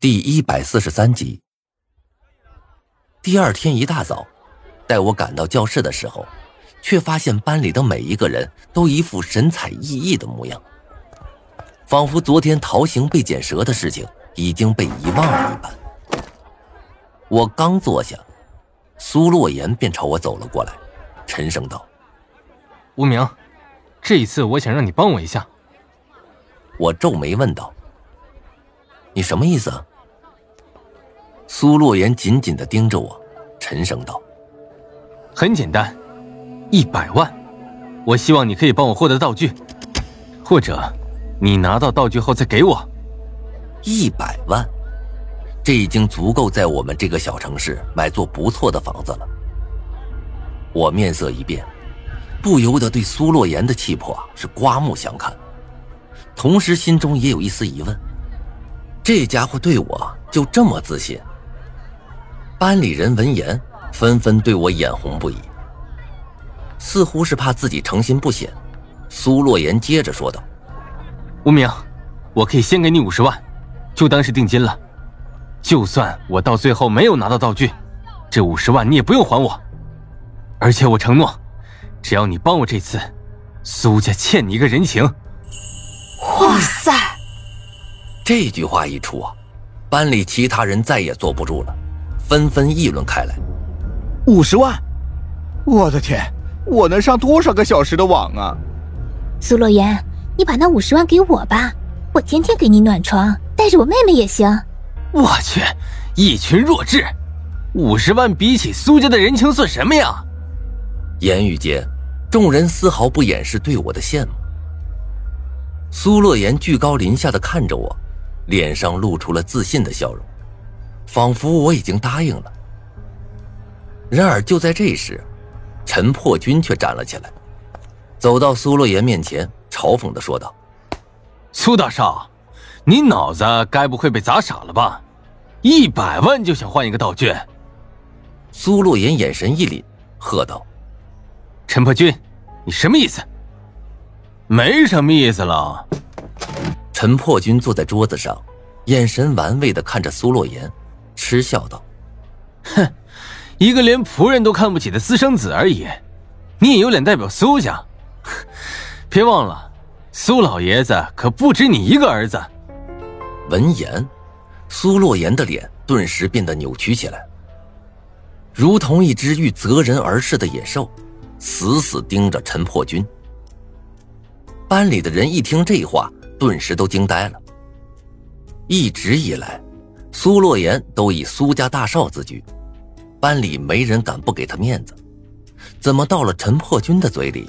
第一百四十三集。第二天一大早，待我赶到教室的时候，却发现班里的每一个人都一副神采奕奕的模样，仿佛昨天陶行被剪舌的事情已经被遗忘了一般。我刚坐下，苏洛言便朝我走了过来，沉声道：“无名，这一次我想让你帮我一下。”我皱眉问道：“你什么意思？”苏洛言紧紧的盯着我，沉声道：“很简单，一百万。我希望你可以帮我获得道具，或者你拿到道具后再给我。一百万，这已经足够在我们这个小城市买座不错的房子了。”我面色一变，不由得对苏洛言的气魄是刮目相看。同时，心中也有一丝疑问：这家伙对我就这么自信？班里人闻言，纷纷对我眼红不已，似乎是怕自己诚心不显。苏洛言接着说道：“无名，我可以先给你五十万，就当是定金了。就算我到最后没有拿到道具，这五十万你也不用还我。而且我承诺，只要你帮我这次，苏家欠你一个人情。”哇塞！这句话一出啊，班里其他人再也坐不住了，纷纷议论开来。五十万！我的天，我能上多少个小时的网啊？苏洛言，你把那五十万给我吧，我天天给你暖床，带着我妹妹也行。我去，一群弱智！五十万比起苏家的人情算什么呀？言语间，众人丝毫不掩饰对我的羡慕。苏洛言居高临下的看着我，脸上露出了自信的笑容，仿佛我已经答应了。然而就在这时，陈破军却站了起来，走到苏洛言面前，嘲讽的说道：“苏大少，你脑子该不会被砸傻了吧？一百万就想换一个道具？”苏洛言眼神一凛，喝道：“陈破军，你什么意思？”没什么意思了。陈破军坐在桌子上，眼神玩味的看着苏洛言，嗤笑道：“哼，一个连仆人都看不起的私生子而已，你也有脸代表苏家？别忘了，苏老爷子可不止你一个儿子。”闻言，苏洛言的脸顿时变得扭曲起来，如同一只欲择人而噬的野兽，死死盯着陈破军。班里的人一听这话，顿时都惊呆了。一直以来，苏洛言都以苏家大少自居，班里没人敢不给他面子。怎么到了陈破军的嘴里，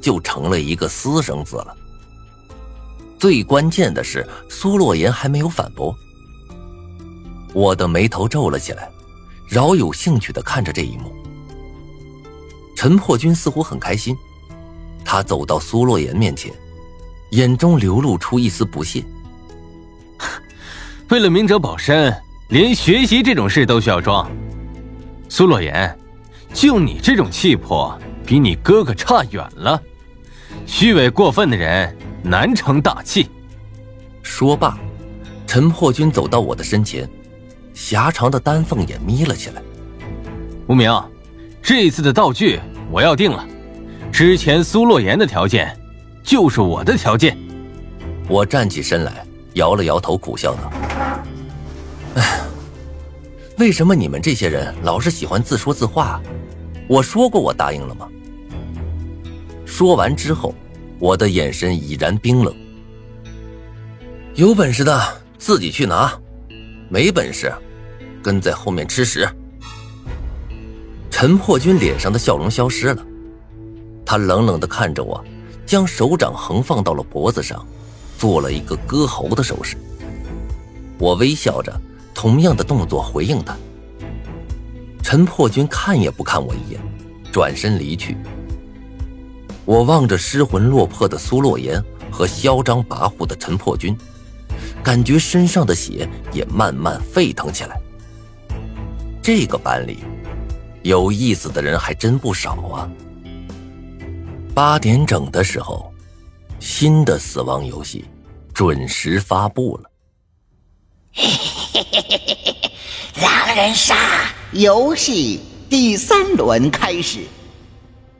就成了一个私生子了？最关键的是，苏洛言还没有反驳。我的眉头皱了起来，饶有兴趣的看着这一幕。陈破军似乎很开心。他走到苏洛言面前，眼中流露出一丝不屑。为了明哲保身，连学习这种事都需要装。苏洛言，就你这种气魄，比你哥哥差远了。虚伪过分的人难成大器。说罢，陈破军走到我的身前，狭长的丹凤眼眯了起来。无名，这次的道具我要定了。之前苏洛言的条件，就是我的条件。我站起身来，摇了摇头，苦笑道：“哎，为什么你们这些人老是喜欢自说自话？我说过我答应了吗？”说完之后，我的眼神已然冰冷。有本事的自己去拿，没本事，跟在后面吃屎。陈破军脸上的笑容消失了。他冷冷的看着我，将手掌横放到了脖子上，做了一个割喉的手势。我微笑着，同样的动作回应他。陈破军看也不看我一眼，转身离去。我望着失魂落魄的苏洛言和嚣张跋扈的陈破军，感觉身上的血也慢慢沸腾起来。这个班里，有意思的人还真不少啊。八点整的时候，新的死亡游戏准时发布了。狼人杀游戏第三轮开始，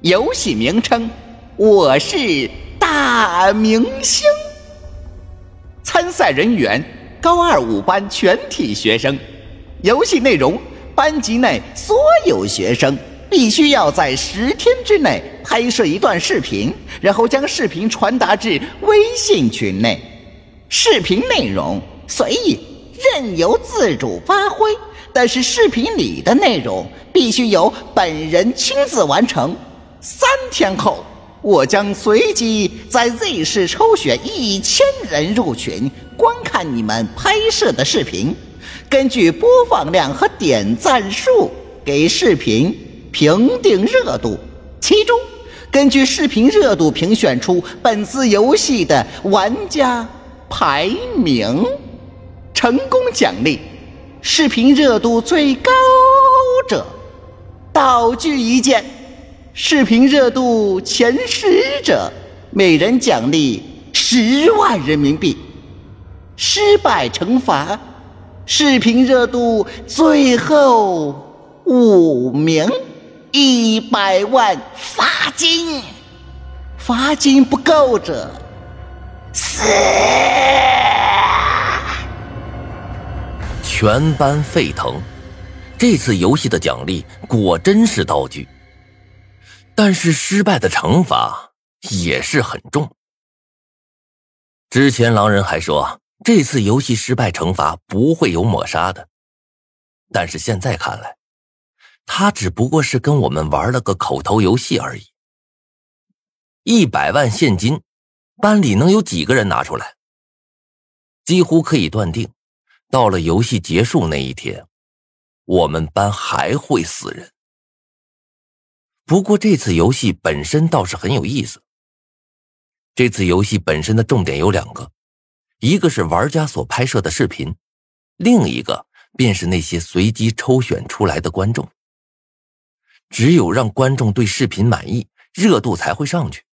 游戏名称：我是大明星。参赛人员：高二五班全体学生。游戏内容：班级内所有学生必须要在十天之内拍摄一段视频，然后将视频传达至微信群内。视频内容随意，任由自主发挥，但是视频里的内容必须由本人亲自完成。三天后，我将随机在 Z 市抽选一千人入群观看你们拍摄的视频，根据播放量和点赞数给视频评定热度，其中根据视频热度评选出本次游戏的玩家。排名，成功奖励，视频热度最高者道具一件，视频热度前十者每人奖励十万人民币。失败惩罚，视频热度最后五名一百万罚金，罚金不够者。死！全班沸腾。这次游戏的奖励果真是道具，但是失败的惩罚也是很重。之前狼人还说这次游戏失败惩罚不会有抹杀的，但是现在看来，他只不过是跟我们玩了个口头游戏而已。一百万现金。班里能有几个人拿出来？几乎可以断定，到了游戏结束那一天，我们班还会死人。不过这次游戏本身倒是很有意思。这次游戏本身的重点有两个，一个是玩家所拍摄的视频，另一个便是那些随机抽选出来的观众。只有让观众对视频满意，热度才会上去。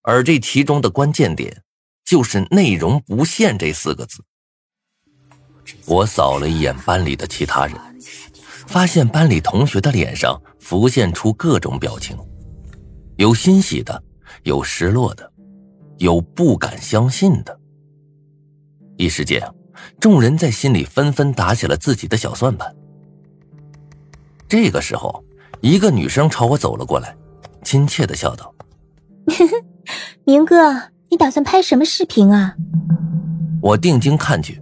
而这其中的关键点，就是“内容不限”这四个字。我扫了一眼班里的其他人，发现班里同学的脸上浮现出各种表情，有欣喜的，有失落的，有不敢相信的。一时间，众人在心里纷纷打起了自己的小算盘。这个时候，一个女生朝我走了过来，亲切的笑道。明哥，你打算拍什么视频啊？我定睛看去，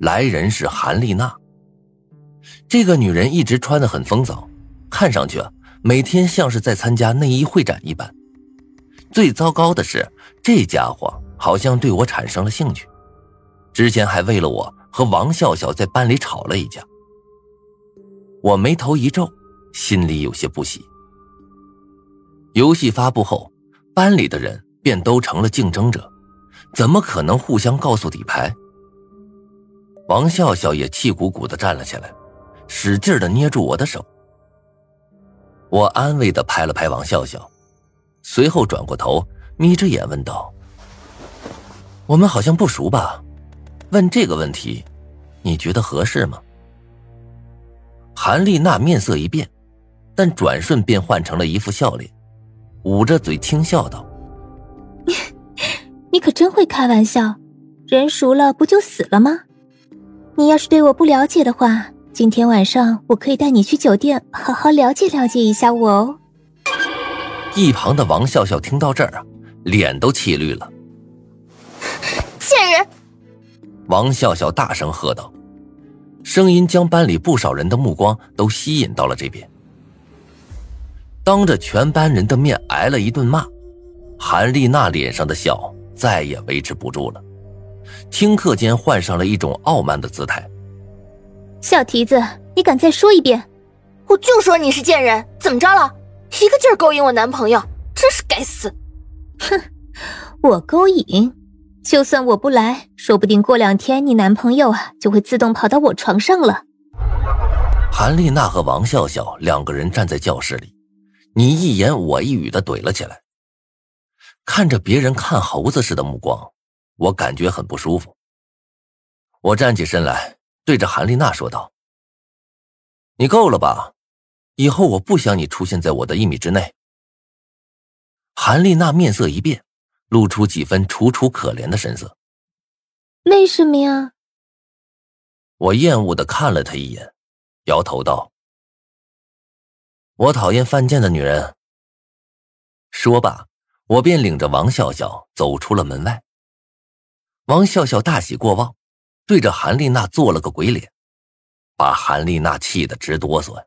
来人是韩丽娜。这个女人一直穿得很风骚，看上去啊，每天像是在参加内衣会展一般。最糟糕的是，这家伙好像对我产生了兴趣，之前还为了我和王笑笑在班里吵了一架。我眉头一皱，心里有些不喜。游戏发布后，班里的人。便都成了竞争者，怎么可能互相告诉底牌？王笑笑也气鼓鼓的站了起来，使劲的捏住我的手。我安慰的拍了拍王笑笑，随后转过头，眯着眼问道：“我们好像不熟吧？问这个问题，你觉得合适吗？”韩丽娜面色一变，但转瞬便换成了一副笑脸，捂着嘴轻笑道。你 你可真会开玩笑，人熟了不就死了吗？你要是对我不了解的话，今天晚上我可以带你去酒店好好了解了解一下我哦。一旁的王笑笑听到这儿啊，脸都气绿了。贱人！王笑笑大声喝道，声音将班里不少人的目光都吸引到了这边。当着全班人的面挨了一顿骂。韩丽娜脸上的笑再也维持不住了，顷刻间换上了一种傲慢的姿态。小蹄子，你敢再说一遍？我就说你是贱人，怎么着了？一个劲儿勾引我男朋友，真是该死！哼，我勾引，就算我不来，说不定过两天你男朋友啊就会自动跑到我床上了。韩丽娜和王笑笑两个人站在教室里，你一言我一语的怼了起来。看着别人看猴子似的目光，我感觉很不舒服。我站起身来，对着韩丽娜说道：“你够了吧？以后我不想你出现在我的一米之内。”韩丽娜面色一变，露出几分楚楚可怜的神色。为什么呀？我厌恶的看了她一眼，摇头道：“我讨厌犯贱的女人。”说罢，我便领着王笑笑走出了门外。王笑笑大喜过望，对着韩丽娜做了个鬼脸，把韩丽娜气得直哆嗦。